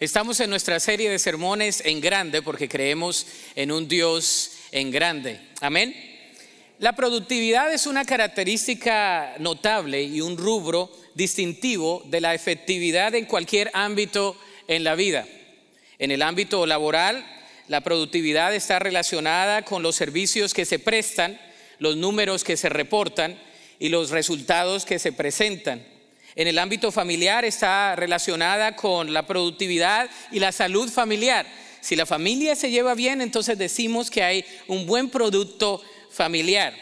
Estamos en nuestra serie de sermones en grande porque creemos en un Dios en grande. Amén. La productividad es una característica notable y un rubro distintivo de la efectividad en cualquier ámbito en la vida. En el ámbito laboral, la productividad está relacionada con los servicios que se prestan, los números que se reportan y los resultados que se presentan. En el ámbito familiar está relacionada con la productividad y la salud familiar. Si la familia se lleva bien, entonces decimos que hay un buen producto familiar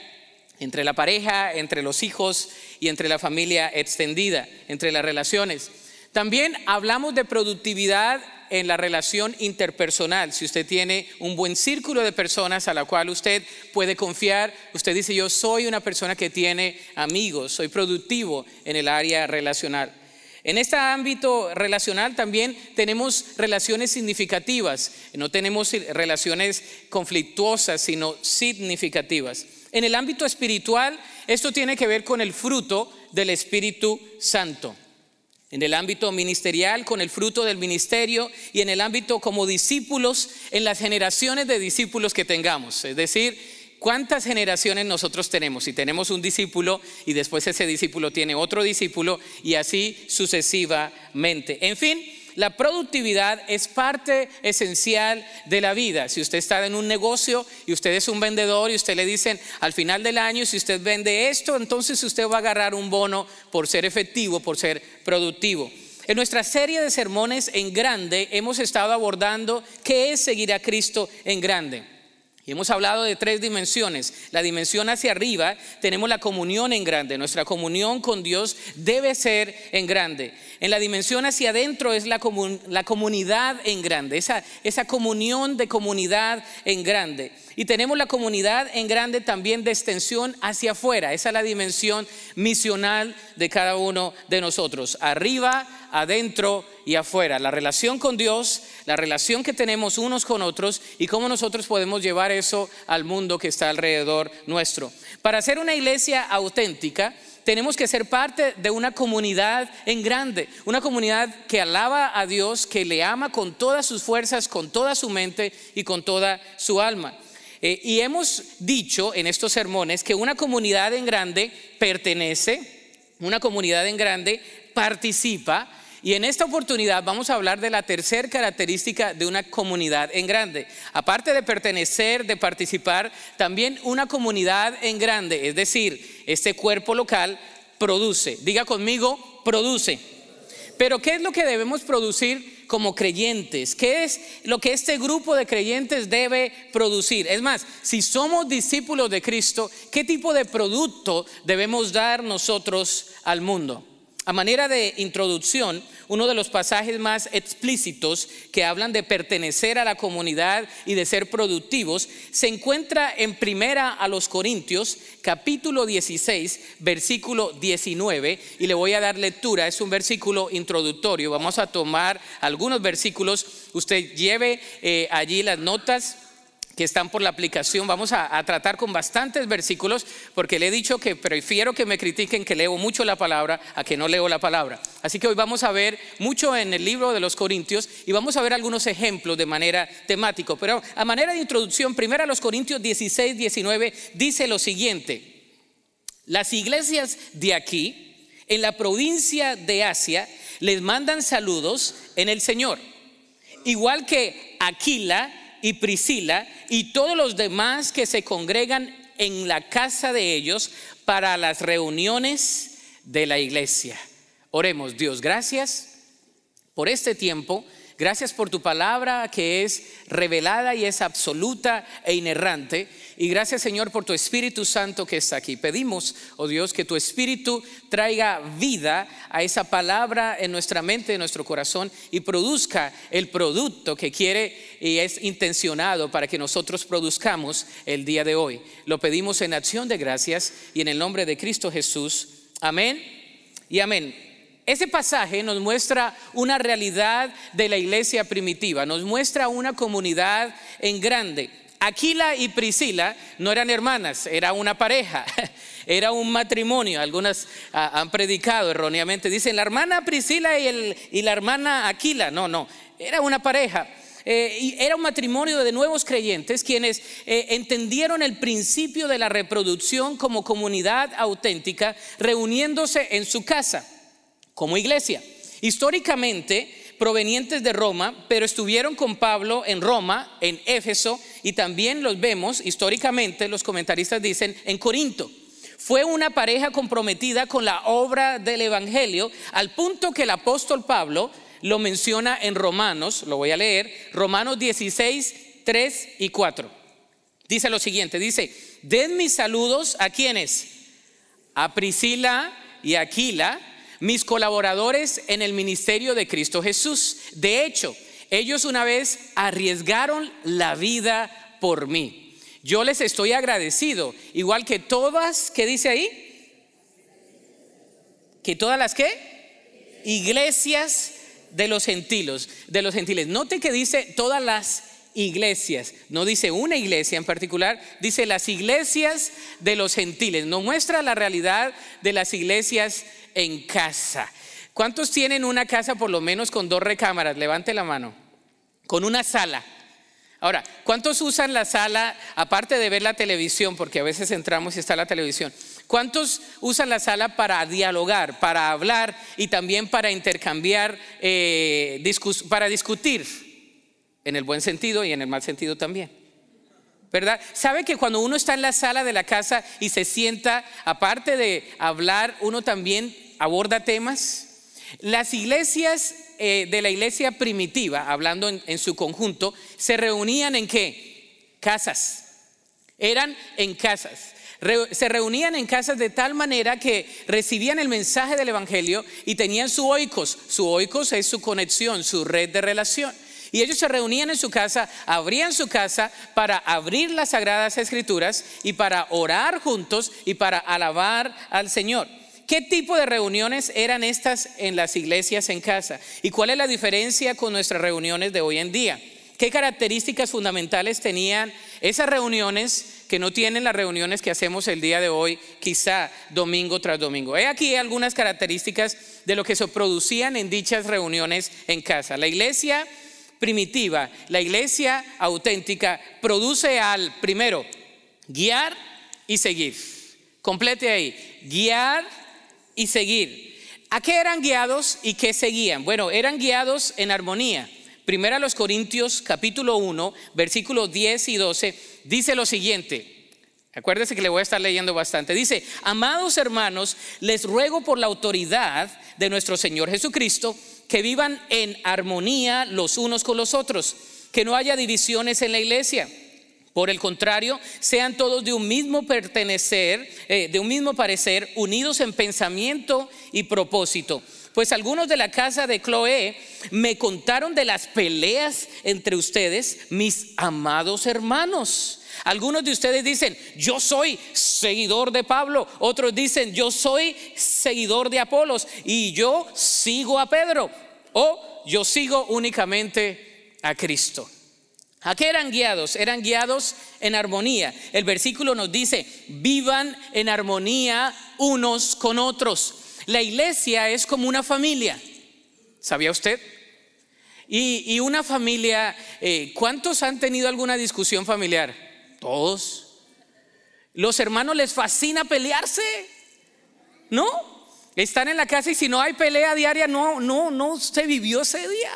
entre la pareja, entre los hijos y entre la familia extendida, entre las relaciones. También hablamos de productividad en la relación interpersonal. Si usted tiene un buen círculo de personas a la cual usted puede confiar, usted dice, yo soy una persona que tiene amigos, soy productivo en el área relacional. En este ámbito relacional también tenemos relaciones significativas, no tenemos relaciones conflictuosas, sino significativas. En el ámbito espiritual, esto tiene que ver con el fruto del Espíritu Santo en el ámbito ministerial con el fruto del ministerio y en el ámbito como discípulos en las generaciones de discípulos que tengamos. Es decir, cuántas generaciones nosotros tenemos. Si tenemos un discípulo y después ese discípulo tiene otro discípulo y así sucesivamente. En fin, la productividad es parte esencial de la vida. Si usted está en un negocio y usted es un vendedor y usted le dicen al final del año, si usted vende esto, entonces usted va a agarrar un bono por ser efectivo, por ser productivo. En nuestra serie de sermones en grande hemos estado abordando qué es seguir a Cristo en grande. Y hemos hablado de tres dimensiones. La dimensión hacia arriba, tenemos la comunión en grande. Nuestra comunión con Dios debe ser en grande. En la dimensión hacia adentro es la, la comunidad en grande, esa, esa comunión de comunidad en grande. Y tenemos la comunidad en grande también de extensión hacia afuera. Esa es la dimensión misional de cada uno de nosotros. Arriba, adentro y afuera. La relación con Dios, la relación que tenemos unos con otros y cómo nosotros podemos llevar eso al mundo que está alrededor nuestro. Para ser una iglesia auténtica, tenemos que ser parte de una comunidad en grande, una comunidad que alaba a Dios, que le ama con todas sus fuerzas, con toda su mente y con toda su alma. Eh, y hemos dicho en estos sermones que una comunidad en grande pertenece, una comunidad en grande participa, y en esta oportunidad vamos a hablar de la tercera característica de una comunidad en grande. Aparte de pertenecer, de participar, también una comunidad en grande, es decir, este cuerpo local produce. Diga conmigo, produce. Pero ¿qué es lo que debemos producir como creyentes? ¿Qué es lo que este grupo de creyentes debe producir? Es más, si somos discípulos de Cristo, ¿qué tipo de producto debemos dar nosotros al mundo? A manera de introducción, uno de los pasajes más explícitos que hablan de pertenecer a la comunidad y de ser productivos se encuentra en primera a los Corintios, capítulo 16, versículo 19, y le voy a dar lectura, es un versículo introductorio, vamos a tomar algunos versículos, usted lleve eh, allí las notas que están por la aplicación. Vamos a, tratar con bastantes versículos porque le he dicho que prefiero que me critiquen que leo mucho la palabra a que no leo la palabra. Así que hoy vamos a ver mucho en el libro de los Corintios y vamos a ver algunos ejemplos de manera temática. Pero a manera de introducción, primero a los Corintios 16, 19 dice lo siguiente. Las iglesias de aquí, en la provincia de Asia, les mandan saludos en el Señor. Igual que Aquila, y Priscila y todos los demás que se congregan en la casa de ellos para las reuniones de la iglesia. Oremos, Dios, gracias por este tiempo Gracias por tu palabra que es revelada y es absoluta e inerrante. Y gracias Señor por tu Espíritu Santo que está aquí. Pedimos, oh Dios, que tu Espíritu traiga vida a esa palabra en nuestra mente, en nuestro corazón y produzca el producto que quiere y es intencionado para que nosotros produzcamos el día de hoy. Lo pedimos en acción de gracias y en el nombre de Cristo Jesús. Amén y amén. Ese pasaje nos muestra una realidad de la iglesia primitiva, nos muestra una comunidad en grande. Aquila y Priscila no eran hermanas, era una pareja, era un matrimonio. Algunas ah, han predicado erróneamente, dicen la hermana Priscila y, y la hermana Aquila. No, no, era una pareja. Eh, y era un matrimonio de nuevos creyentes quienes eh, entendieron el principio de la reproducción como comunidad auténtica, reuniéndose en su casa como iglesia. Históricamente, provenientes de Roma, pero estuvieron con Pablo en Roma, en Éfeso, y también los vemos históricamente, los comentaristas dicen, en Corinto. Fue una pareja comprometida con la obra del Evangelio, al punto que el apóstol Pablo lo menciona en Romanos, lo voy a leer, Romanos 16, 3 y 4. Dice lo siguiente, dice, den mis saludos a quienes, a Priscila y Aquila, mis colaboradores en el ministerio de Cristo Jesús. De hecho, ellos una vez arriesgaron la vida por mí. Yo les estoy agradecido, igual que todas, ¿qué dice ahí? Que todas las qué? Iglesias de los gentiles, de los gentiles. Note que dice todas las iglesias, no dice una iglesia en particular, dice las iglesias de los gentiles. No muestra la realidad de las iglesias en casa. ¿Cuántos tienen una casa por lo menos con dos recámaras? Levante la mano. Con una sala. Ahora, ¿cuántos usan la sala aparte de ver la televisión? Porque a veces entramos y está la televisión. ¿Cuántos usan la sala para dialogar, para hablar y también para intercambiar, eh, para discutir? En el buen sentido y en el mal sentido también. ¿Verdad? ¿Sabe que cuando uno está en la sala de la casa y se sienta, aparte de hablar, uno también aborda temas? Las iglesias eh, de la iglesia primitiva, hablando en su conjunto, se reunían en qué? Casas. Eran en casas se reunían en casas de tal manera que recibían el mensaje del Evangelio y tenían su oikos. Su oikos es su conexión, su red de relación. Y ellos se reunían en su casa, abrían su casa para abrir las sagradas escrituras y para orar juntos y para alabar al Señor. ¿Qué tipo de reuniones eran estas en las iglesias en casa? ¿Y cuál es la diferencia con nuestras reuniones de hoy en día? ¿Qué características fundamentales tenían esas reuniones que no tienen las reuniones que hacemos el día de hoy, quizá domingo tras domingo? He aquí algunas características de lo que se producían en dichas reuniones en casa. La iglesia primitiva, la iglesia auténtica, produce al, primero, guiar y seguir. Complete ahí, guiar y seguir. ¿A qué eran guiados y qué seguían? Bueno, eran guiados en armonía. Primera los Corintios capítulo 1, versículos 10 y 12, dice lo siguiente. Acuérdese que le voy a estar leyendo bastante. Dice, amados hermanos, les ruego por la autoridad de nuestro Señor Jesucristo que vivan en armonía los unos con los otros, que no haya divisiones en la iglesia. Por el contrario, sean todos de un mismo pertenecer, eh, de un mismo parecer, unidos en pensamiento y propósito. Pues algunos de la casa de Chloé me contaron de las peleas entre ustedes, mis amados hermanos. Algunos de ustedes dicen, yo soy seguidor de Pablo. Otros dicen, yo soy seguidor de Apolos y yo sigo a Pedro. O yo sigo únicamente a Cristo. ¿A qué eran guiados? Eran guiados en armonía. El versículo nos dice, vivan en armonía unos con otros. La iglesia es como una familia. ¿Sabía usted? Y, una familia, eh, ¿cuántos han tenido alguna discusión familiar? Todos. Los hermanos les fascina pelearse. ¿No? Están en la casa y si no hay pelea diaria, no, no, no se vivió ese día.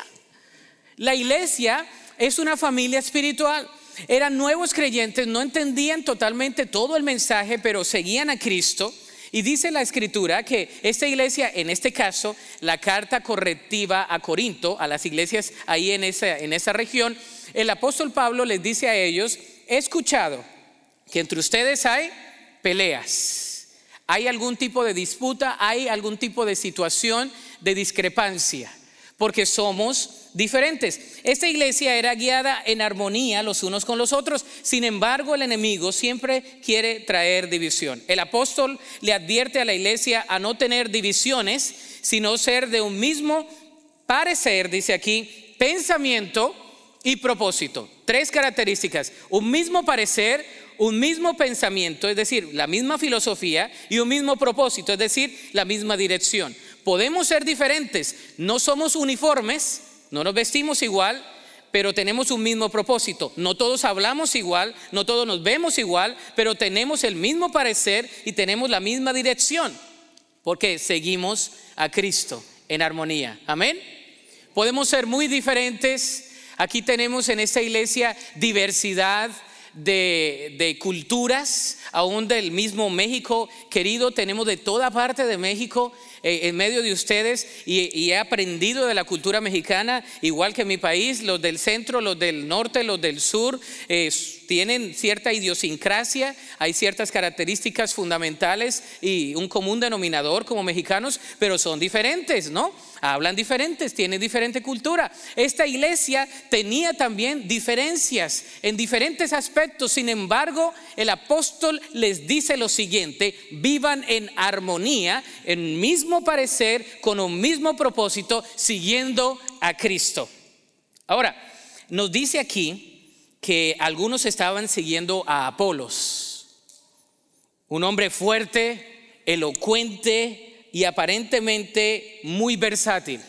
La iglesia es una familia espiritual. Eran nuevos creyentes, no entendían totalmente todo el mensaje, pero seguían a Cristo. Y dice la escritura que esta iglesia, en este caso, la carta correctiva a Corinto, a las iglesias ahí en esa, en esa región, el apóstol Pablo les dice a ellos, he escuchado que entre ustedes hay peleas, hay algún tipo de disputa, hay algún tipo de situación de discrepancia, porque somos diferentes. Esta iglesia era guiada en armonía los unos con los otros. Sin embargo, el enemigo siempre quiere traer división. El apóstol le advierte a la iglesia a no tener divisiones, sino ser de un mismo parecer, dice aquí, pensamiento y propósito. Tres características. Un mismo parecer, un mismo pensamiento, es decir, la misma filosofía y un mismo propósito, es decir, la misma dirección. Podemos ser diferentes, no somos uniformes, no nos vestimos igual, pero tenemos un mismo propósito. No todos hablamos igual, no todos nos vemos igual, pero tenemos el mismo parecer y tenemos la misma dirección, porque seguimos a Cristo en armonía. Amén. Podemos ser muy diferentes. Aquí tenemos en esta iglesia diversidad de, culturas, aún del mismo México querido, tenemos de toda parte de México eh, en medio de ustedes y, he aprendido de la cultura mexicana, igual que mi país, los del centro, los del norte, los del sur, eh, tienen cierta idiosincrasia, hay ciertas características fundamentales y un común denominador como mexicanos, pero son diferentes, ¿no? Hablan diferentes, tienen diferente cultura. Esta iglesia tenía también diferencias en diferentes aspectos, sin embargo, el apóstol les dice lo siguiente, vivan en armonía, en mismo parecer, con un mismo propósito, siguiendo a Cristo. Ahora, nos dice aquí que algunos estaban siguiendo a Apolos, un hombre fuerte, elocuente y aparentemente muy versátil.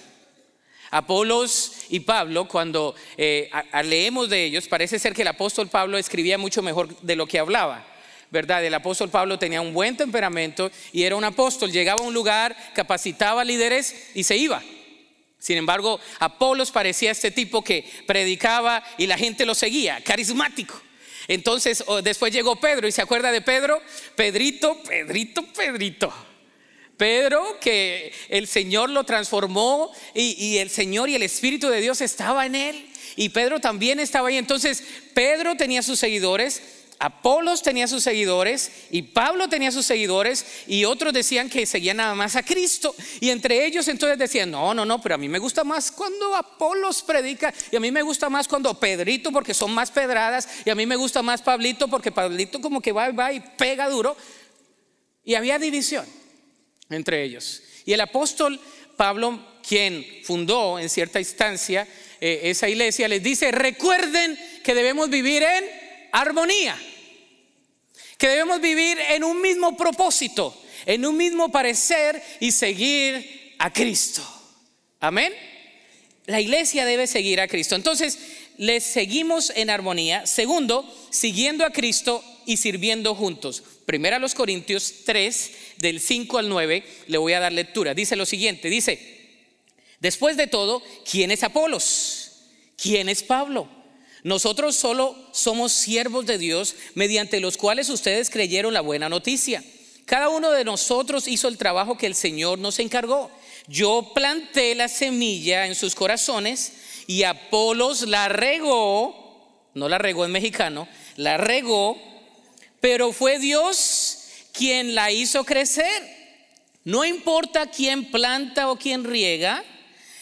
Apolos y Pablo, cuando eh, leemos de ellos, parece ser que el apóstol Pablo escribía mucho mejor de lo que hablaba. ¿verdad? El apóstol Pablo tenía un buen temperamento y era un apóstol. Llegaba a un lugar, capacitaba líderes y se iba. Sin embargo, Apolos parecía este tipo que predicaba y la gente lo seguía, carismático. Entonces, después llegó Pedro y se acuerda de Pedro, Pedrito, Pedrito, Pedrito. Pedro, que el Señor lo transformó y, el Señor y el Espíritu de Dios estaba en él. Y Pedro también estaba ahí. Entonces, Pedro tenía sus seguidores, Apolos tenía sus seguidores y Pablo tenía sus seguidores y otros decían que seguían nada más a Cristo. Y entre ellos entonces decían, no, no, no, pero a mí me gusta más cuando Apolos predica y a mí me gusta más cuando Pedrito porque son más pedradas y a mí me gusta más Pablito porque Pablito como que va, va y pega duro. Y había división entre ellos. Y el apóstol Pablo, quien fundó en cierta instancia eh, esa iglesia, les dice, recuerden que debemos vivir en armonía que debemos vivir en un mismo propósito, en un mismo parecer y seguir a Cristo. Amén. La iglesia debe seguir a Cristo. Entonces, les seguimos en armonía. Segundo, siguiendo a Cristo y sirviendo juntos. Primero a los Corintios 3, del 5 al 9, le voy a dar lectura. Dice lo siguiente, dice, después de todo, ¿quién es Apolos? ¿Quién es Pablo? Nosotros solo somos siervos de Dios mediante los cuales ustedes creyeron la buena noticia. Cada uno de nosotros hizo el trabajo que el Señor nos encargó. Yo planté la semilla en sus corazones y Apolos la regó, no la regó en mexicano, la regó, pero fue Dios quien la hizo crecer. No importa quién planta o quién riega,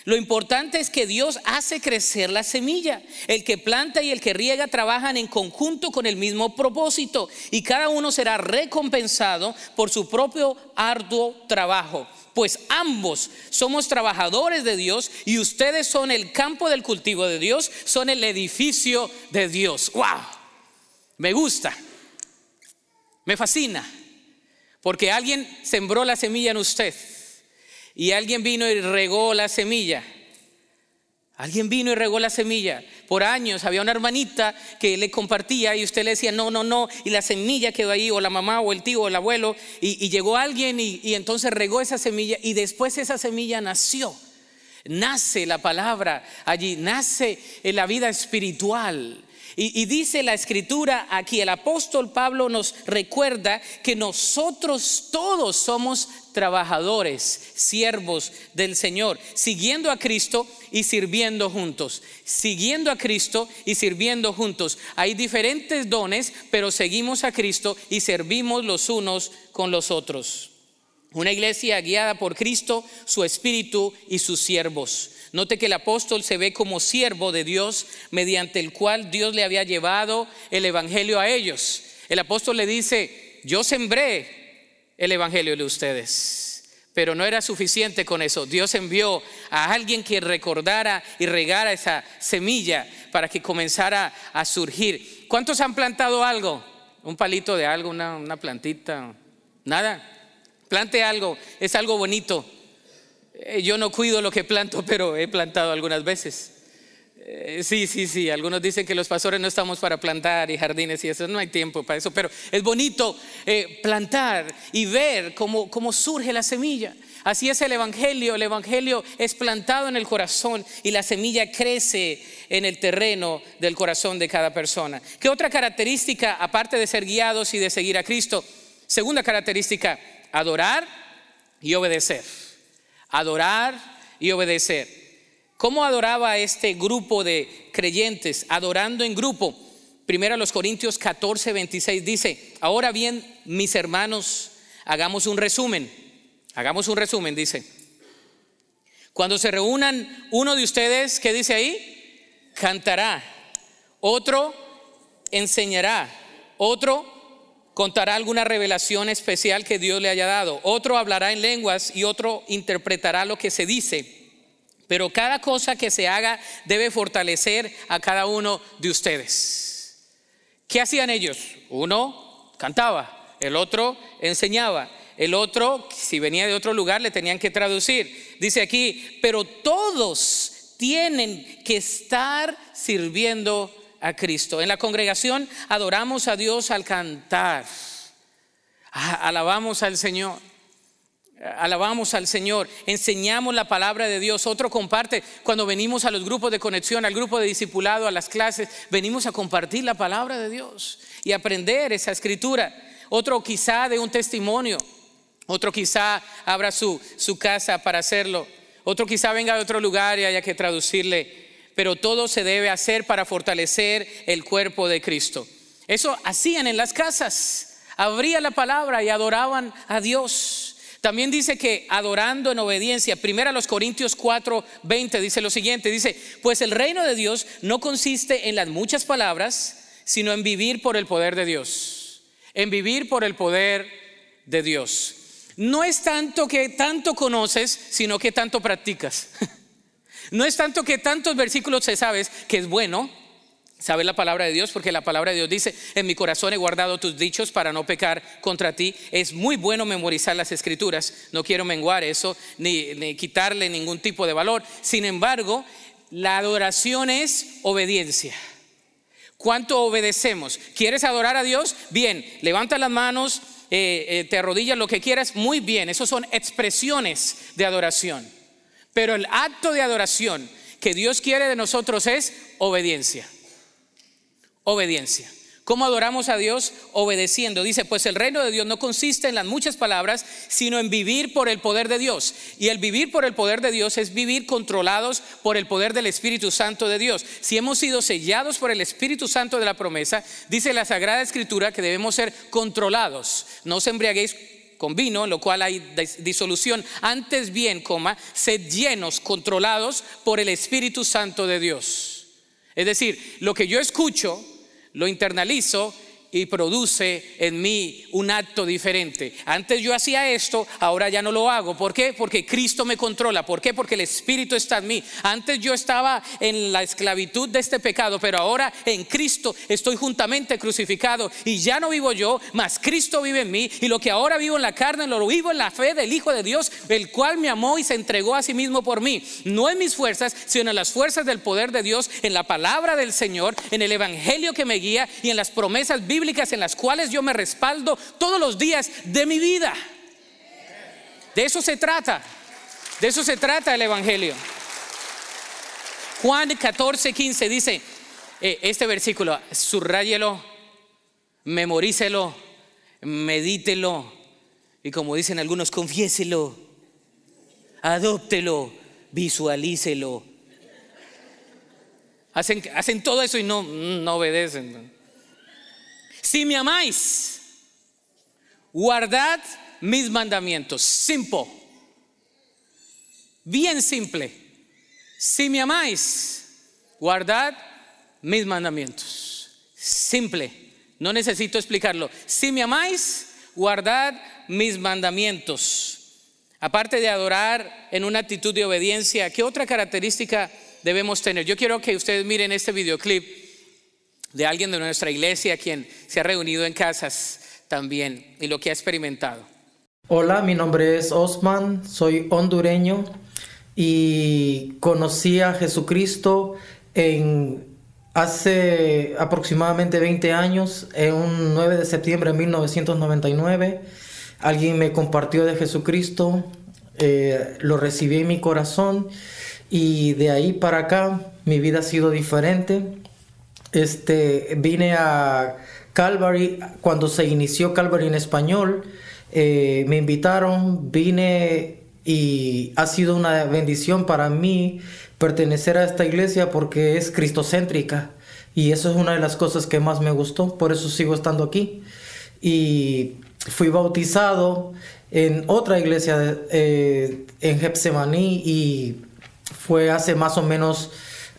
lo importante es que Dios hace crecer la semilla. El que planta y el que riega trabajan en conjunto con el mismo propósito y cada uno será recompensado por su propio arduo trabajo. Pues ambos somos trabajadores de Dios y ustedes son el campo del cultivo de Dios, son el edificio de Dios. ¡Wow! Me gusta, me fascina, porque alguien sembró la semilla en usted y alguien vino y regó la semilla. Alguien vino y regó la semilla. Por años había una hermanita que le compartía y usted le decía, no, no, no. Y la semilla quedó ahí, o la mamá, o el tío, o el abuelo. Y, llegó alguien y, y entonces regó esa semilla. Y después esa semilla nació. Nace la palabra allí, nace en la vida espiritual. Y, dice la escritura aquí, el apóstol Pablo nos recuerda que nosotros todos somos trabajadores, siervos del Señor, siguiendo a Cristo y sirviendo juntos, siguiendo a Cristo y sirviendo juntos. Hay diferentes dones, pero seguimos a Cristo y servimos los unos con los otros. Una iglesia guiada por Cristo, su Espíritu y sus siervos. Note que el apóstol se ve como siervo de Dios mediante el cual Dios le había llevado el Evangelio a ellos. El apóstol le dice, yo sembré el Evangelio de ustedes, Pero no era suficiente con eso. Dios envió a alguien que recordara y regara esa semilla para que comenzara a surgir. ¿Cuántos han plantado algo? Un palito de algo, una, una plantita. Nada. Plante algo, es algo bonito. Eh, yo no cuido lo que planto, pero he plantado algunas veces. Eh, sí, sí, sí. Algunos dicen que los pastores no estamos para plantar y jardines y eso. No hay tiempo para eso. Pero es bonito eh, plantar y ver cómo, cómo surge la semilla. Así es el Evangelio. El Evangelio es plantado en el corazón y la semilla crece en el terreno del corazón de cada persona. ¿Qué otra característica, aparte de ser guiados y de seguir a Cristo? Segunda característica, adorar y obedecer. Adorar y obedecer. ¿Cómo adoraba este grupo de creyentes? Adorando en grupo. Primero los Corintios 14, 26 dice, ahora bien, mis hermanos, hagamos un resumen. Hagamos un resumen, dice. Cuando se reúnan uno de ustedes, ¿qué dice ahí? Cantará. Otro enseñará. Otro contará alguna revelación especial que Dios le haya dado. Otro hablará en lenguas y otro interpretará lo que se dice. Pero cada cosa que se haga debe fortalecer a cada uno de ustedes. ¿Qué hacían ellos? Uno cantaba, el otro enseñaba, el otro, si venía de otro lugar, le tenían que traducir. Dice aquí, pero todos tienen que estar sirviendo a Cristo. En la congregación adoramos a Dios al cantar, alabamos al Señor alabamos al Señor, enseñamos la palabra de Dios. Otro comparte cuando venimos a los grupos de conexión, al grupo de discipulado, a las clases, venimos a compartir la palabra de Dios y aprender esa escritura. Otro quizá de un testimonio, otro quizá abra su, su casa para hacerlo, otro quizá venga de otro lugar y haya que traducirle, pero todo se debe hacer para fortalecer el cuerpo de Cristo. Eso hacían en las casas, abría la palabra y adoraban a Dios. También dice que adorando en obediencia, primero a los Corintios 4, 20 dice lo siguiente, dice, pues el reino de Dios no consiste en las muchas palabras, sino en vivir por el poder de Dios, en vivir por el poder de Dios. No es tanto que tanto conoces, sino que tanto practicas. No es tanto que tantos versículos se sabes, que es bueno, Sabes la palabra de Dios porque la palabra de Dios dice, en mi corazón he guardado tus dichos para no pecar contra ti. Es muy bueno memorizar las escrituras, no quiero menguar eso ni, quitarle ningún tipo de valor. Sin embargo, la adoración es obediencia. ¿Cuánto obedecemos? ¿Quieres adorar a Dios? Bien, levanta las manos, eh, eh, te arrodillas, lo que quieras, muy bien. Esos son expresiones de adoración. Pero el acto de adoración que Dios quiere de nosotros es obediencia. Obediencia. ¿Cómo adoramos a Dios? Obedeciendo. Dice, pues el reino de Dios no consiste en las muchas palabras, sino en vivir por el poder de Dios. Y el vivir por el poder de Dios es vivir controlados por el poder del Espíritu Santo de Dios. Si hemos sido sellados por el Espíritu Santo de la promesa, dice la Sagrada Escritura que debemos ser controlados. No os embriaguéis con vino, en lo cual hay disolución. Antes bien, coma, sed llenos, controlados por el Espíritu Santo de Dios. Es decir, lo que yo escucho, lo internalizo y produce en mí un acto diferente. Antes yo hacía esto, ahora ya no lo hago. ¿Por qué? Porque Cristo me controla. ¿Por qué? Porque el Espíritu está en mí. Antes yo estaba en la esclavitud de este pecado, pero ahora en Cristo estoy juntamente crucificado y ya no vivo yo, mas Cristo vive en mí. Y lo que ahora vivo en la carne, lo vivo en la fe del Hijo de Dios, el cual me amó y se entregó a sí mismo por mí. No en mis fuerzas, sino en las fuerzas del poder de Dios, en la palabra del Señor, en el Evangelio que me guía y en las promesas bíblicas en las cuales yo me respaldo todos los días de mi vida. De eso se trata. De eso se trata el Evangelio. Juan 14, 15 dice, eh, este versículo, subrayelo, memorícelo, medítelo y como dicen algunos, confiéselo, adóptelo, visualícelo. Hacen, hacen todo eso y no, no obedecen. Si me amáis, guardad mis mandamientos. Simple. Bien simple. Si me amáis, guardad mis mandamientos. Simple. No necesito explicarlo. Si me amáis, guardad mis mandamientos. Aparte de adorar en una actitud de obediencia, ¿qué otra característica debemos tener? Yo quiero que ustedes miren este videoclip de alguien de nuestra iglesia quien se ha reunido en casas también y lo que ha experimentado. Hola, mi nombre es Osman, soy hondureño y conocí a Jesucristo en hace aproximadamente 20 años, en un 9 de septiembre de 1999 Alguien me compartió de Jesucristo, eh, lo recibí en mi corazón y de ahí para acá mi vida ha sido diferente. Este, vine a Calvary cuando se inició Calvary en español. Eh, me invitaron, vine y ha sido una bendición para mí pertenecer a esta iglesia porque es cristocéntrica y eso es una de las cosas que más me gustó, por eso sigo estando aquí. Y fui bautizado en otra iglesia eh, en Getsemaní y fue hace más o menos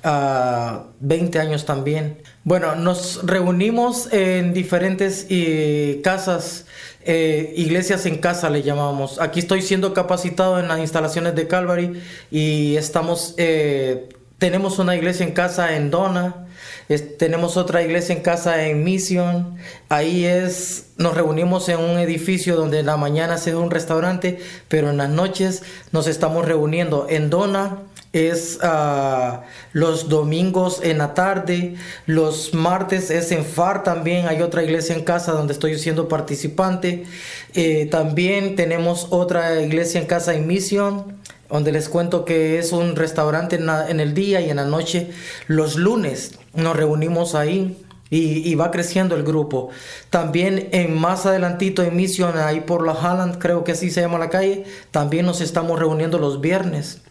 20 ah, años también. Bueno, nos reunimos en diferentes eh, casas, eh, iglesias en casa le llamamos. Aquí estoy siendo capacitado en las instalaciones de Calvary y estamos, tenemos una iglesia en casa en Dona tenemos otra iglesia en casa en Mission. Ahí es, nos reunimos en un edificio donde en la mañana se ve un restaurante, pero en las noches nos estamos reuniendo. En Dona es ah, los domingos en la tarde, los martes es en FAR también, hay otra iglesia en casa donde estoy siendo participante. Eh, también tenemos otra iglesia en casa en Mission donde les cuento que es un restaurante en, el día y en la noche. Los lunes nos reunimos ahí y, va creciendo el grupo. También en más adelantito en Mission, ahí por la Halland, creo que así se llama la calle, también nos estamos reuniendo los viernes.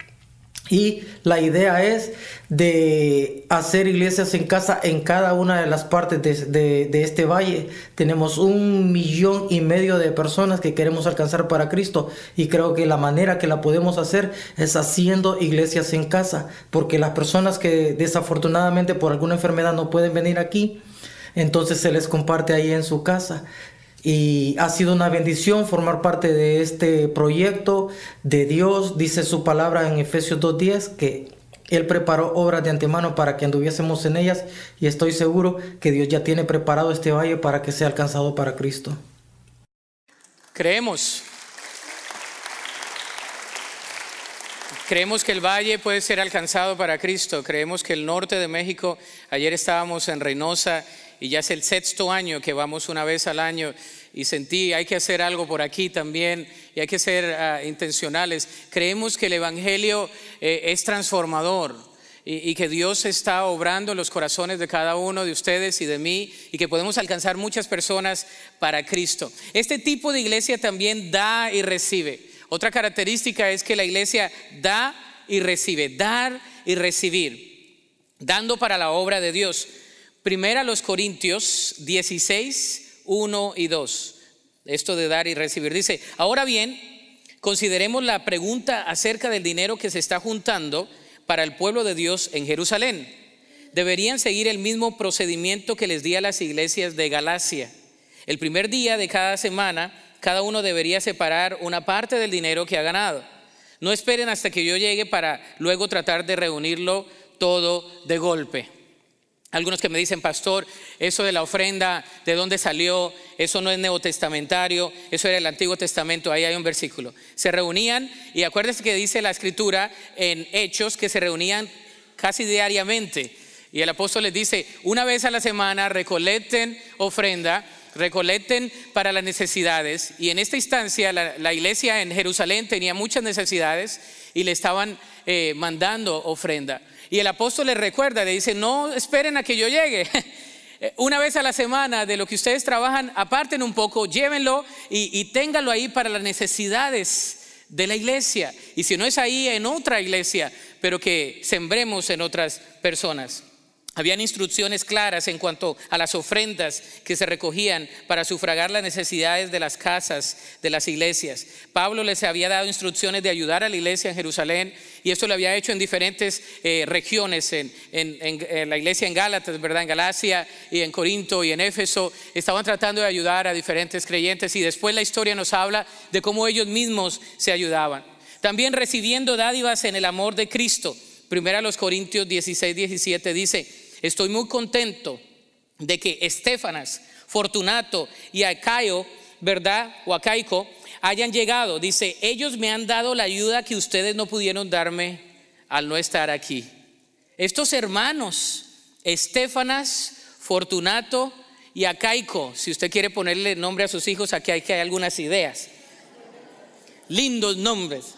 Y la idea es de hacer iglesias en casa en cada una de las partes de, este valle. Tenemos un millón y medio de personas que queremos alcanzar para Cristo y creo que la manera que la podemos hacer es haciendo iglesias en casa, porque las personas que desafortunadamente por alguna enfermedad no pueden venir aquí, entonces se les comparte ahí en su casa. Y ha sido una bendición formar parte de este proyecto de Dios. Dice su palabra en Efesios 2.10 que Él preparó obras de antemano para que anduviésemos en ellas y estoy seguro que Dios ya tiene preparado este valle para que sea alcanzado para Cristo. Creemos. Creemos que el valle puede ser alcanzado para Cristo. Creemos que el norte de México, ayer estábamos en Reynosa y ya es el sexto año que vamos una vez al año y sentí, hay que hacer algo por aquí también y hay que ser ah, intencionales. Creemos que el Evangelio eh, es transformador y, y, que Dios está obrando en los corazones de cada uno de ustedes y de mí y que podemos alcanzar muchas personas para Cristo. Este tipo de iglesia también da y recibe. Otra característica es que la iglesia da y recibe, dar y recibir, dando para la obra de Dios. Primera los Corintios 16, 1 y 2. Esto de dar y recibir. Dice, ahora bien, consideremos la pregunta acerca del dinero que se está juntando para el pueblo de Dios en Jerusalén. Deberían seguir el mismo procedimiento que les di a las iglesias de Galacia. El primer día de cada semana, cada uno debería separar una parte del dinero que ha ganado. No esperen hasta que yo llegue para luego tratar de reunirlo todo de golpe. Algunos que me dicen, pastor, eso de la ofrenda, ¿de dónde salió? Eso no es neotestamentario, eso era el Antiguo Testamento, ahí hay un versículo. Se reunían, y acuérdense que dice la escritura en Hechos que se reunían casi diariamente. Y el apóstol les dice, una vez a la semana recolecten ofrenda, recolecten para las necesidades. Y en esta instancia la, iglesia en Jerusalén tenía muchas necesidades y le estaban eh, mandando ofrenda. Y el apóstol le recuerda, le dice, no esperen a que yo llegue. Una vez a la semana de lo que ustedes trabajan, aparten un poco, llévenlo y, y ténganlo ahí para las necesidades de la iglesia. Y si no es ahí, en otra iglesia, pero que sembremos en otras personas. Habían instrucciones claras en cuanto a las ofrendas que se recogían para sufragar las necesidades de las casas, de las iglesias. Pablo les había dado instrucciones de ayudar a la iglesia en Jerusalén y esto lo había hecho en diferentes eh, regiones, en, la iglesia en Gálatas, ¿verdad? En Galacia y en Corinto y en Éfeso. Estaban tratando de ayudar a diferentes creyentes y después la historia nos habla de cómo ellos mismos se ayudaban. También recibiendo dádivas en el amor de Cristo. Primera los Corintios 16, 17 dice, estoy muy contento de que Estefanas, Fortunato y Acaio, ¿verdad? O Acaico, hayan llegado. Dice, ellos me han dado la ayuda que ustedes no pudieron darme al no estar aquí. Estos hermanos, Estefanas, Fortunato y Acaico, si usted quiere ponerle nombre a sus hijos, aquí hay, que hay algunas ideas. Lindos nombres.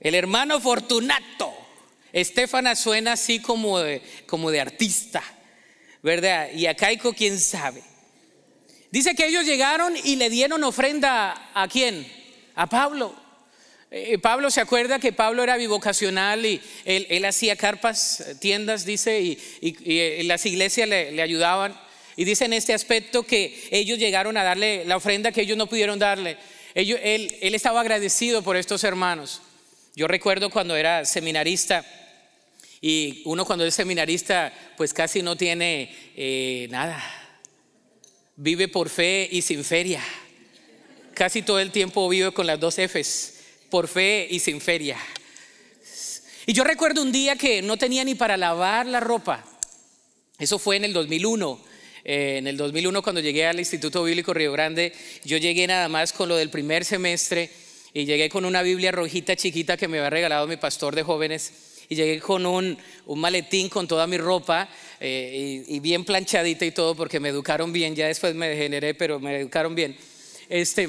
El hermano Fortunato. Estefana suena así como de, como de artista, ¿verdad? Y Acaico, quién sabe. Dice que ellos llegaron y le dieron ofrenda a quién? A Pablo. Eh, Pablo se acuerda que Pablo era bivocacional y él, hacía carpas, tiendas, dice, y, y, las iglesias le, ayudaban. Y dice en este aspecto que ellos llegaron a darle la ofrenda que ellos no pudieron darle. Él, él estaba agradecido por estos hermanos. Yo recuerdo cuando era seminarista y uno cuando es seminarista pues casi no tiene eh, nada. Vive por fe y sin feria. Casi todo el tiempo vive con las dos Fs, por fe y sin feria. Y yo recuerdo un día que no tenía ni para lavar la ropa. Eso fue en el 2001. Eh, en el 2001 cuando llegué al Instituto Bíblico Río Grande, yo llegué nada más con lo del primer semestre y llegué con una Biblia rojita chiquita que me había regalado mi pastor de jóvenes y llegué con un, un maletín con toda mi ropa eh, y, bien planchadita y todo porque me educaron bien, ya después me degeneré, pero me educaron bien. Este,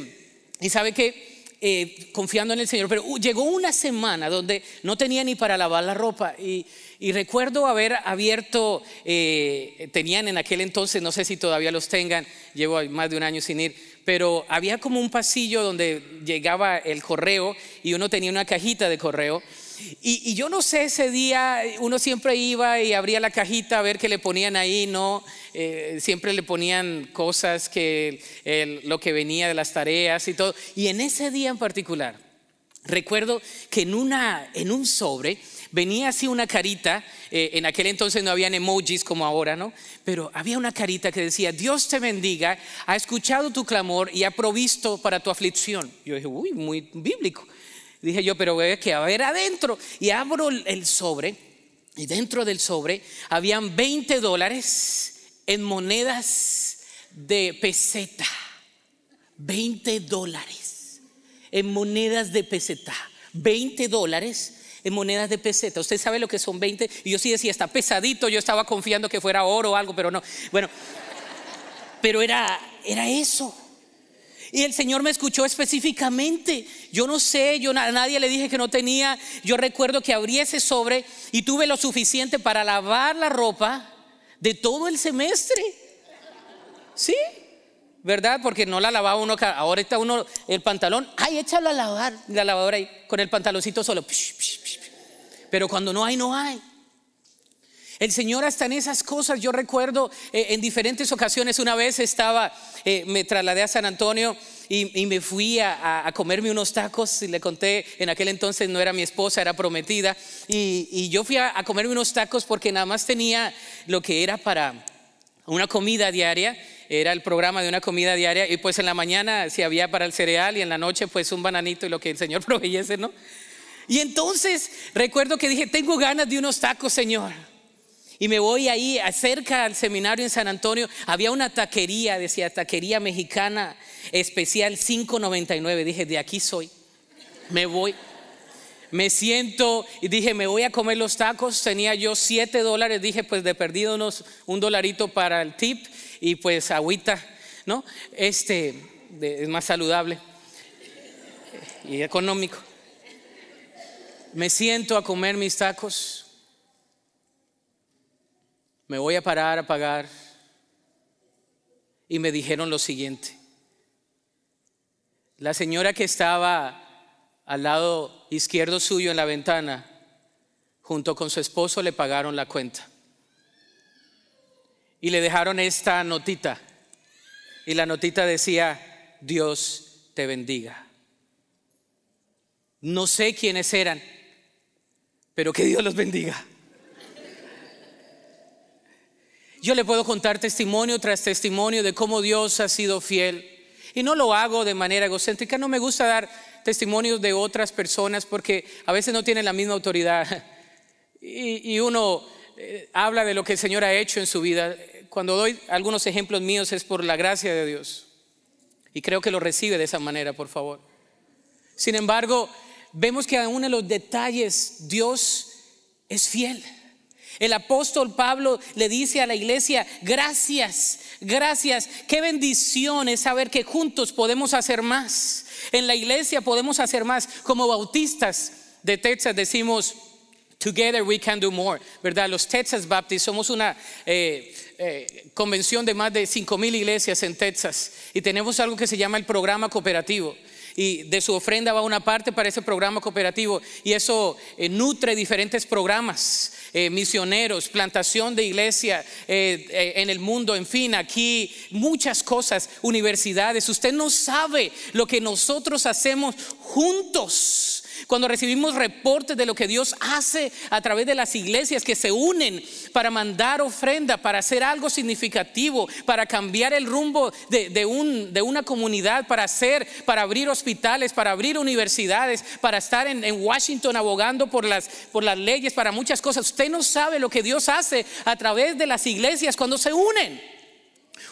y sabe que eh, confiando en el Señor, pero uh, llegó una semana donde no tenía ni para lavar la ropa y, y recuerdo haber abierto, eh, tenían en aquel entonces, no sé si todavía los tengan, llevo más de un año sin ir, pero había como un pasillo donde llegaba el correo y uno tenía una cajita de correo. Y, yo no sé, ese día uno siempre iba y abría la cajita a ver qué le ponían ahí, ¿no? Eh, siempre le ponían cosas que lo que venía de las tareas y todo. Y en ese día en particular, recuerdo que en, una, en un sobre venía así una carita, eh, en aquel entonces no habían emojis como ahora, ¿no? Pero había una carita que decía, Dios te bendiga, ha escuchado tu clamor y ha provisto para tu aflicción. Yo dije, uy, muy bíblico. Dije yo, pero ve que a ver adentro. Y abro el sobre y dentro del sobre habían 20 dólares en monedas de peseta. 20 dólares en monedas de peseta. 20 dólares en monedas de peseta. Usted sabe lo que son 20. Y yo sí decía, está pesadito. Yo estaba confiando que fuera oro o algo, pero no. Bueno, pero era, era eso. Y el Señor me escuchó específicamente. Yo no sé, yo a nadie le dije que no tenía. Yo recuerdo que abrí ese sobre y tuve lo suficiente para lavar la ropa de todo el semestre. ¿Sí? ¿Verdad? Porque no la lavaba uno. Ahora está uno el pantalón. Ay, échalo a lavar. La lavadora ahí con el pantaloncito solo. Pero cuando no hay, no hay. El Señor hasta en esas cosas, yo recuerdo eh, en diferentes ocasiones, una vez estaba, eh, me trasladé a San Antonio y, me fui a, comerme unos tacos y le conté, en aquel entonces no era mi esposa, era prometida, y, yo fui a, a, comerme unos tacos porque nada más tenía lo que era para una comida diaria, era el programa de una comida diaria, y pues en la mañana si había para el cereal y en la noche pues un bananito y lo que el Señor proveyese, ¿no? Y entonces recuerdo que dije, tengo ganas de unos tacos, Señor. Y me voy ahí, cerca al seminario en San Antonio, había una taquería, decía taquería mexicana especial 5.99. Dije, de aquí soy. Me voy. Me siento y dije, me voy a comer los tacos. Tenía yo 7 dólares. Dije, pues de perdido unos, un dolarito para el tip y pues agüita, ¿no? Este es más saludable y económico. Me siento a comer mis tacos me voy a parar a pagar. Y me dijeron lo siguiente. La señora que estaba al lado izquierdo suyo en la ventana, junto con su esposo, le pagaron la cuenta. y le dejaron esta notita. Y la notita decía, Dios te bendiga. No sé quiénes eran, pero que Dios los bendiga. Yo le puedo contar testimonio tras testimonio de cómo Dios ha sido fiel. Y no lo hago de manera egocéntrica, no me gusta dar testimonios de otras personas porque a veces no tienen la misma autoridad. Y, uno eh, habla de lo que el Señor ha hecho en su vida. Cuando doy algunos ejemplos míos es por la gracia de Dios. Y creo que lo recibe de esa manera, por favor. Sin embargo, vemos que aún en los detalles Dios es fiel. El apóstol Pablo le dice a la iglesia, gracias, gracias, qué bendición es saber que juntos podemos hacer más. En la iglesia podemos hacer más. Como bautistas de Texas decimos, Together we can do more, ¿verdad? Los Texas Baptists somos una eh, eh, convención de más de 5 mil iglesias en Texas y tenemos algo que se llama el programa cooperativo y de su ofrenda va una parte para ese programa cooperativo y eso eh, nutre diferentes programas, eh, misioneros, plantación de iglesia eh, en el mundo, en fin, aquí muchas cosas, universidades. Usted no sabe lo que nosotros hacemos juntos cuando recibimos reportes de lo que Dios hace a través de las iglesias que se unen para mandar ofrenda, para hacer algo significativo, para cambiar el rumbo de, un, de una comunidad, para hacer, para abrir hospitales, para abrir universidades, para estar en, Washington abogando por las leyes, para muchas cosas. Usted no sabe lo que Dios hace a través de las iglesias cuando se unen.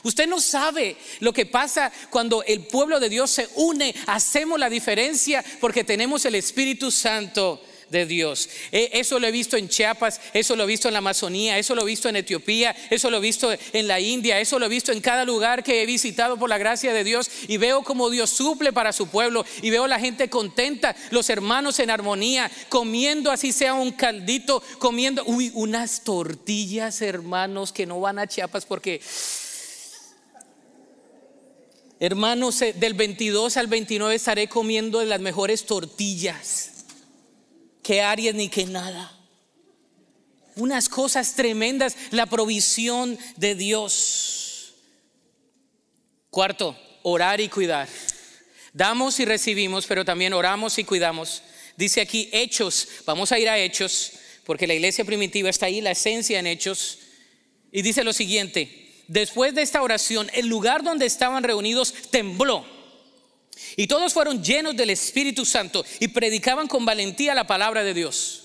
Usted no sabe lo que pasa cuando el pueblo de Dios se une, hacemos la diferencia porque tenemos el Espíritu Santo de Dios. E, eso lo he visto en Chiapas, eso lo he visto en la Amazonía, eso lo he visto en Etiopía, eso lo he visto en la India, eso lo he visto en cada lugar que he visitado por la gracia de Dios y veo como Dios suple para su pueblo y veo la gente contenta, los hermanos en armonía, comiendo así sea un caldito, comiendo, uy, unas tortillas hermanos que no van a Chiapas porque Hermanos, del 22 al 29 estaré comiendo las mejores tortillas. Que Aries ni que nada. Unas cosas tremendas, la provisión de Dios. Cuarto, orar y cuidar. Damos y recibimos, pero también oramos y cuidamos. Dice aquí hechos, vamos a ir a hechos, porque la iglesia primitiva está ahí, la esencia en hechos. Y dice lo siguiente, después de esta oración, el lugar donde estaban reunidos tembló. Y todos fueron llenos del Espíritu Santo y predicaban con valentía la palabra de Dios.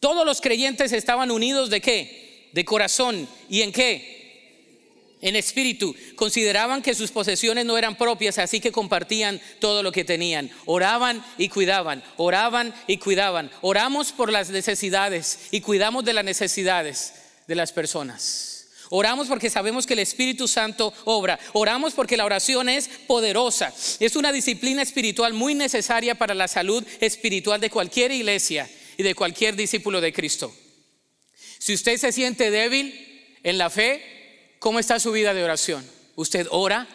Todos los creyentes estaban unidos de qué? De corazón. ¿Y en qué? En espíritu. Consideraban que sus posesiones no eran propias, así que compartían todo lo que tenían. Oraban y cuidaban. Oraban y cuidaban. Oramos por las necesidades y cuidamos de las necesidades de las personas. Oramos porque sabemos que el Espíritu Santo obra. Oramos porque la oración es poderosa. Es una disciplina espiritual muy necesaria para la salud espiritual de cualquier iglesia y de cualquier discípulo de Cristo. Si usted se siente débil en la fe, ¿cómo está su vida de oración? ¿Usted ora?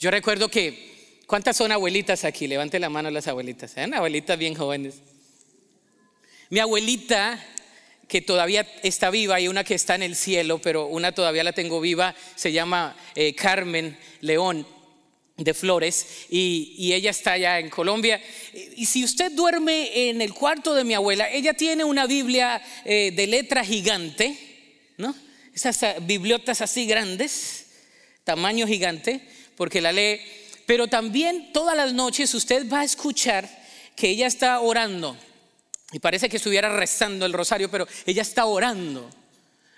Yo recuerdo que, ¿cuántas son abuelitas aquí? Levante la mano las abuelitas. ¿Eh? Abuelitas bien jóvenes. Mi abuelita que todavía está viva y una que está en el cielo, pero una todavía la tengo viva, se llama eh, Carmen León de Flores y, ella está allá en Colombia. Y si usted duerme en el cuarto de mi abuela, ella tiene una Biblia eh, de letra gigante, ¿no? Esas bibliotas así grandes, tamaño gigante, porque la lee. Pero también todas las noches usted va a escuchar que ella está orando y parece que estuviera rezando el rosario, pero ella está orando.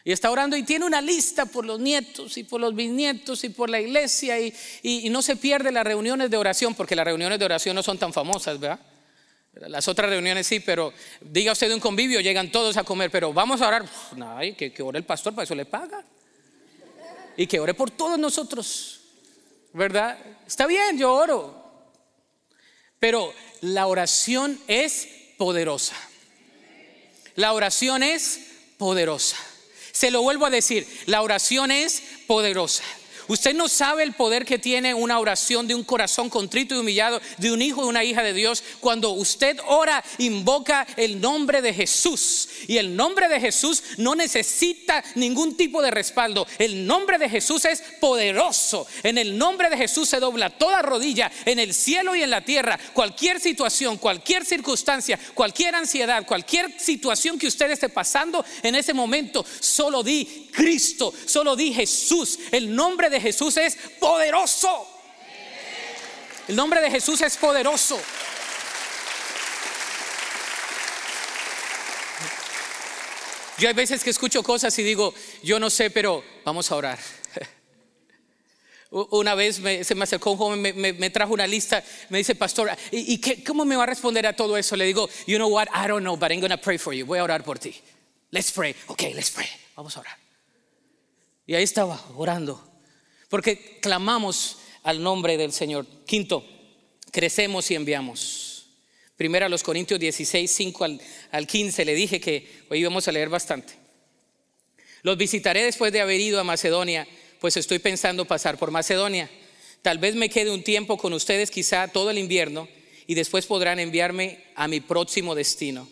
Y está orando y tiene una lista por los nietos y por los bisnietos y por la iglesia y, no se pierde las reuniones de oración, porque las reuniones de oración no son tan famosas, ¿verdad? Las otras reuniones sí, pero diga usted de un convivio, llegan todos a comer, pero vamos a orar. No, que, que ore el pastor, para eso le paga. Y que ore por todos nosotros, ¿verdad? Está bien, yo oro. Pero la oración es poderosa. La oración es poderosa. Se lo vuelvo a decir, la oración es poderosa. Usted no sabe el poder que tiene una oración de un corazón contrito y humillado de un hijo y una hija de Dios cuando usted ora, invoca el nombre de Jesús. Y el nombre de Jesús no necesita ningún tipo de respaldo. El nombre de Jesús es poderoso. En el nombre de Jesús se dobla toda rodilla en el cielo y en la tierra. Cualquier situación, cualquier circunstancia, cualquier ansiedad, cualquier situación que usted esté pasando en ese momento, solo di Cristo, solo di Jesús. El nombre de Jesús es poderoso. El nombre de Jesús es poderoso. Yo hay veces que escucho cosas y digo, yo no sé, pero vamos a orar. Una vez se me acercó un joven, me, trajo una lista, me dice, pastor, ¿y, qué, cómo me va a responder a todo eso? Le digo, you know what, I don't know, but I'm going to pray for you. Voy a orar por ti. Let's pray. Ok, let's pray. Vamos a orar. Y ahí estaba, orando. Porque clamamos al nombre del Señor. Quinto, crecemos y enviamos. Primero a los Corintios 16, 5 al, al 15, le dije que hoy íbamos a leer bastante. Los visitaré después de haber ido a Macedonia, pues estoy pensando pasar por Macedonia. Tal vez me quede un tiempo con ustedes, quizá todo el invierno, y después podrán enviarme a mi próximo destino.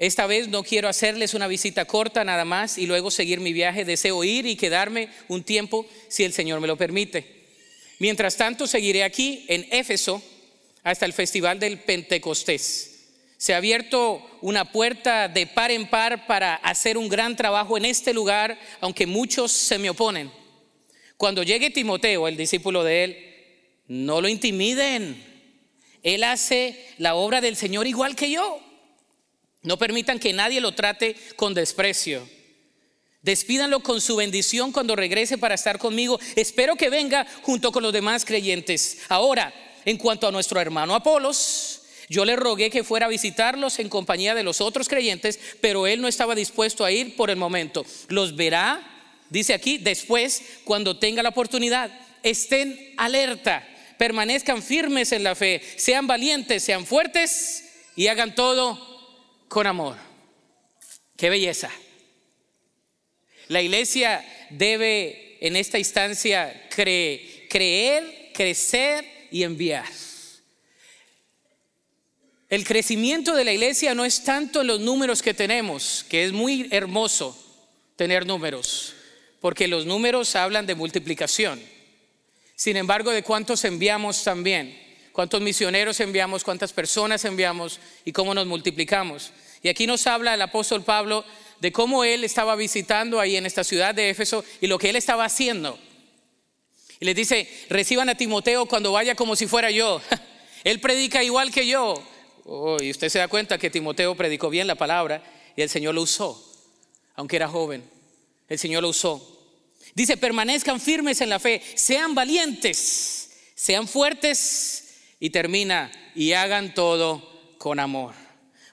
Esta vez no quiero hacerles una visita corta nada más y luego seguir mi viaje. Deseo ir y quedarme un tiempo si el Señor me lo permite. Mientras tanto, seguiré aquí en Éfeso hasta el Festival del Pentecostés. Se ha abierto una puerta de par en par para hacer un gran trabajo en este lugar, aunque muchos se me oponen. Cuando llegue Timoteo, el discípulo de él, no lo intimiden. Él hace la obra del Señor igual que yo. No permitan que nadie lo trate con desprecio. Despídanlo con su bendición cuando regrese para estar conmigo. Espero que venga junto con los demás creyentes. Ahora, en cuanto a nuestro hermano Apolos, yo le rogué que fuera a visitarlos en compañía de los otros creyentes, pero él no estaba dispuesto a ir por el momento. Los verá, dice aquí, después, cuando tenga la oportunidad. Estén alerta, permanezcan firmes en la fe, sean valientes, sean fuertes y hagan todo con amor. Qué belleza. La iglesia debe en esta instancia creer, crecer y enviar. El crecimiento de la iglesia no es tanto los números que tenemos, que es muy hermoso tener números, porque los números hablan de multiplicación. Sin embargo, de cuántos enviamos también cuántos misioneros enviamos, cuántas personas enviamos y cómo nos multiplicamos. Y aquí nos habla el apóstol Pablo de cómo él estaba visitando ahí en esta ciudad de Éfeso y lo que él estaba haciendo. Y les dice, reciban a Timoteo cuando vaya como si fuera yo. él predica igual que yo. Oh, y usted se da cuenta que Timoteo predicó bien la palabra y el Señor lo usó, aunque era joven. El Señor lo usó. Dice, permanezcan firmes en la fe, sean valientes, sean fuertes y termina, y hagan todo con amor.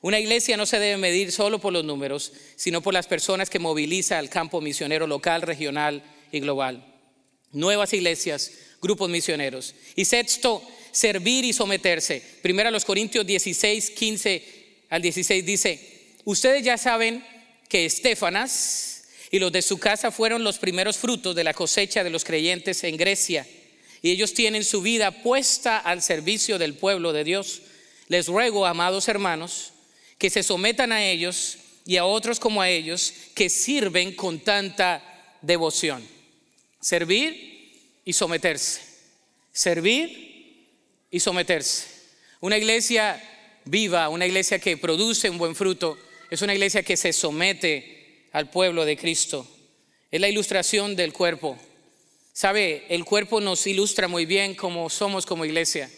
Una iglesia no se debe medir solo por los números, sino por las personas que moviliza al campo misionero local, regional y global. Nuevas iglesias, grupos misioneros. Y sexto, servir y someterse. Primero a los Corintios 16, 15 al 16 dice, ustedes ya saben que Estefanas y los de su casa fueron los primeros frutos de la cosecha de los creyentes en Grecia y ellos tienen su vida puesta al servicio del pueblo de Dios. Les ruego, amados hermanos, que se sometan a ellos y a otros como a ellos que sirven con tanta devoción. Servir y someterse. Servir y someterse. Una iglesia viva, una iglesia que produce un buen fruto, es una iglesia que se somete al pueblo de Cristo. Es la ilustración del cuerpo. Sabe, el cuerpo nos ilustra muy bien cómo somos como iglesia.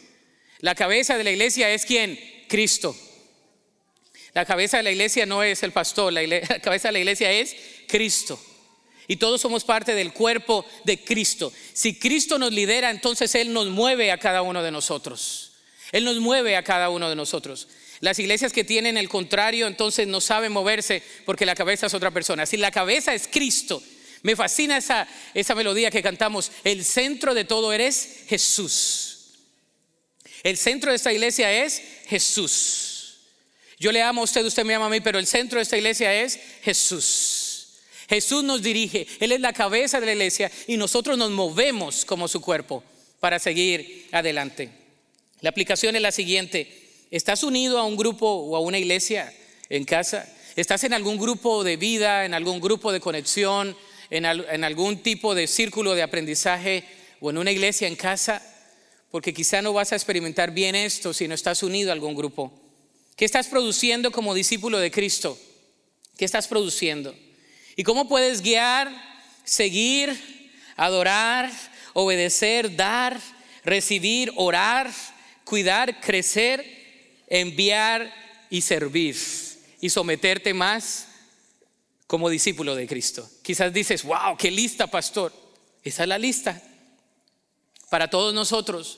La cabeza de la iglesia es quién? Cristo. La cabeza de la iglesia no es el pastor, la, cabeza de la iglesia es Cristo. Y todos somos parte del cuerpo de Cristo. Si Cristo nos lidera, entonces Él nos mueve a cada uno de nosotros. Él nos mueve a cada uno de nosotros. Las iglesias que tienen el contrario, entonces no saben moverse porque la cabeza es otra persona. Si la cabeza es Cristo, me fascina esa, esa melodía que cantamos. El centro de todo eres Jesús. El centro de esta iglesia es Jesús. Yo le amo a usted, usted me ama a mí, pero el centro de esta iglesia es Jesús. Jesús nos dirige, Él es la cabeza de la iglesia y nosotros nos movemos como su cuerpo para seguir adelante. La aplicación es la siguiente. ¿Estás unido a un grupo o a una iglesia en casa? ¿Estás en algún grupo de vida, en algún grupo de conexión, en, algún tipo de círculo de aprendizaje o en una iglesia en casa? Porque quizá no vas a experimentar bien esto si no estás unido a algún grupo. ¿Qué estás produciendo como discípulo de Cristo? ¿Qué estás produciendo? ¿Y cómo puedes guiar, seguir, adorar, obedecer, dar, recibir, orar, cuidar, crecer, enviar y servir? Y someterte más como discípulo de Cristo. Quizás dices, wow, qué lista, pastor. Esa es la lista para todos nosotros.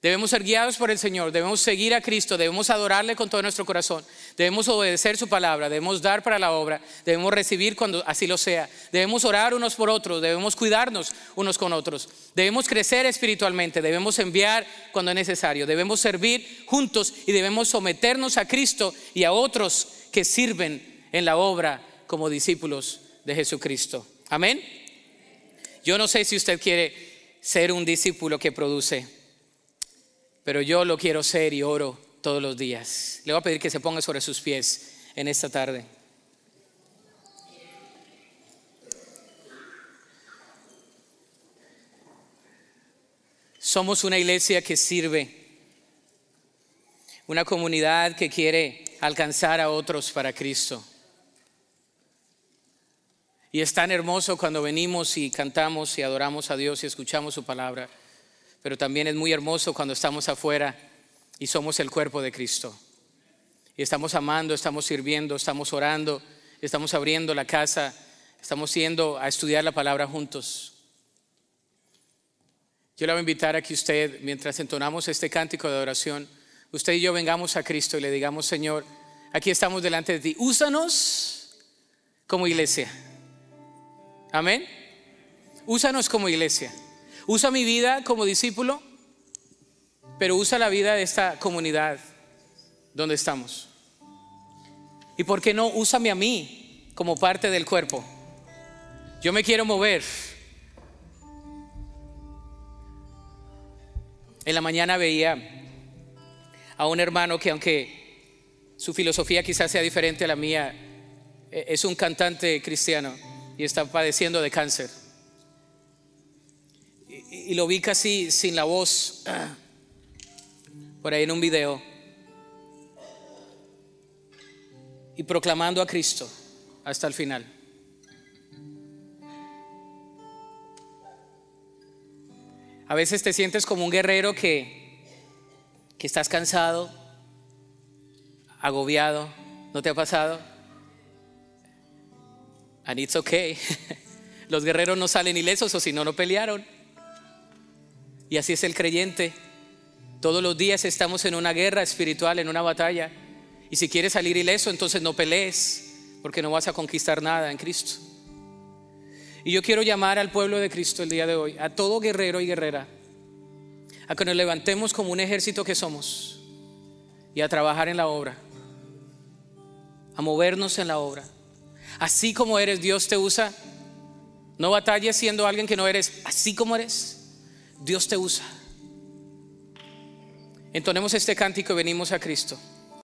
Debemos ser guiados por el Señor, debemos seguir a Cristo, debemos adorarle con todo nuestro corazón, debemos obedecer su palabra, debemos dar para la obra, debemos recibir cuando así lo sea, debemos orar unos por otros, debemos cuidarnos unos con otros, debemos crecer espiritualmente, debemos enviar cuando es necesario, debemos servir juntos y debemos someternos a Cristo y a otros que sirven en la obra como discípulos de Jesucristo. Amén. Yo no sé si usted quiere ser un discípulo que produce pero yo lo quiero ser y oro todos los días. Le voy a pedir que se ponga sobre sus pies en esta tarde. Somos una iglesia que sirve, una comunidad que quiere alcanzar a otros para Cristo. Y es tan hermoso cuando venimos y cantamos y adoramos a Dios y escuchamos su palabra pero también es muy hermoso cuando estamos afuera y somos el cuerpo de Cristo. Y estamos amando, estamos sirviendo, estamos orando, estamos abriendo la casa, estamos yendo a estudiar la palabra juntos. Yo le voy a invitar a que usted, mientras entonamos este cántico de adoración, usted y yo vengamos a Cristo y le digamos, Señor, aquí estamos delante de ti, úsanos como iglesia. Amén. Úsanos como iglesia. Usa mi vida como discípulo, pero usa la vida de esta comunidad donde estamos. ¿Y por qué no úsame a mí como parte del cuerpo? Yo me quiero mover. En la mañana veía a un hermano que aunque su filosofía quizás sea diferente a la mía, e-, es un cantante cristiano y está padeciendo de cáncer y lo vi casi sin la voz por ahí en un video y proclamando a Cristo hasta el final. A veces te sientes como un guerrero que, que estás cansado, agobiado, ¿no te ha pasado? And it's okay. Los guerreros no salen ilesos o si no, no pelearon. Y así es el creyente. Todos los días estamos en una guerra espiritual, en una batalla. Y si quieres salir ileso, entonces no pelees, porque no vas a conquistar nada en Cristo. Y yo quiero llamar al pueblo de Cristo el día de hoy, a todo guerrero y guerrera, a que nos levantemos como un ejército que somos y a trabajar en la obra, a movernos en la obra. Así como eres, Dios te usa. No batalles siendo alguien que no eres, así como eres. Dios te usa. Entonemos este cántico y venimos a Cristo.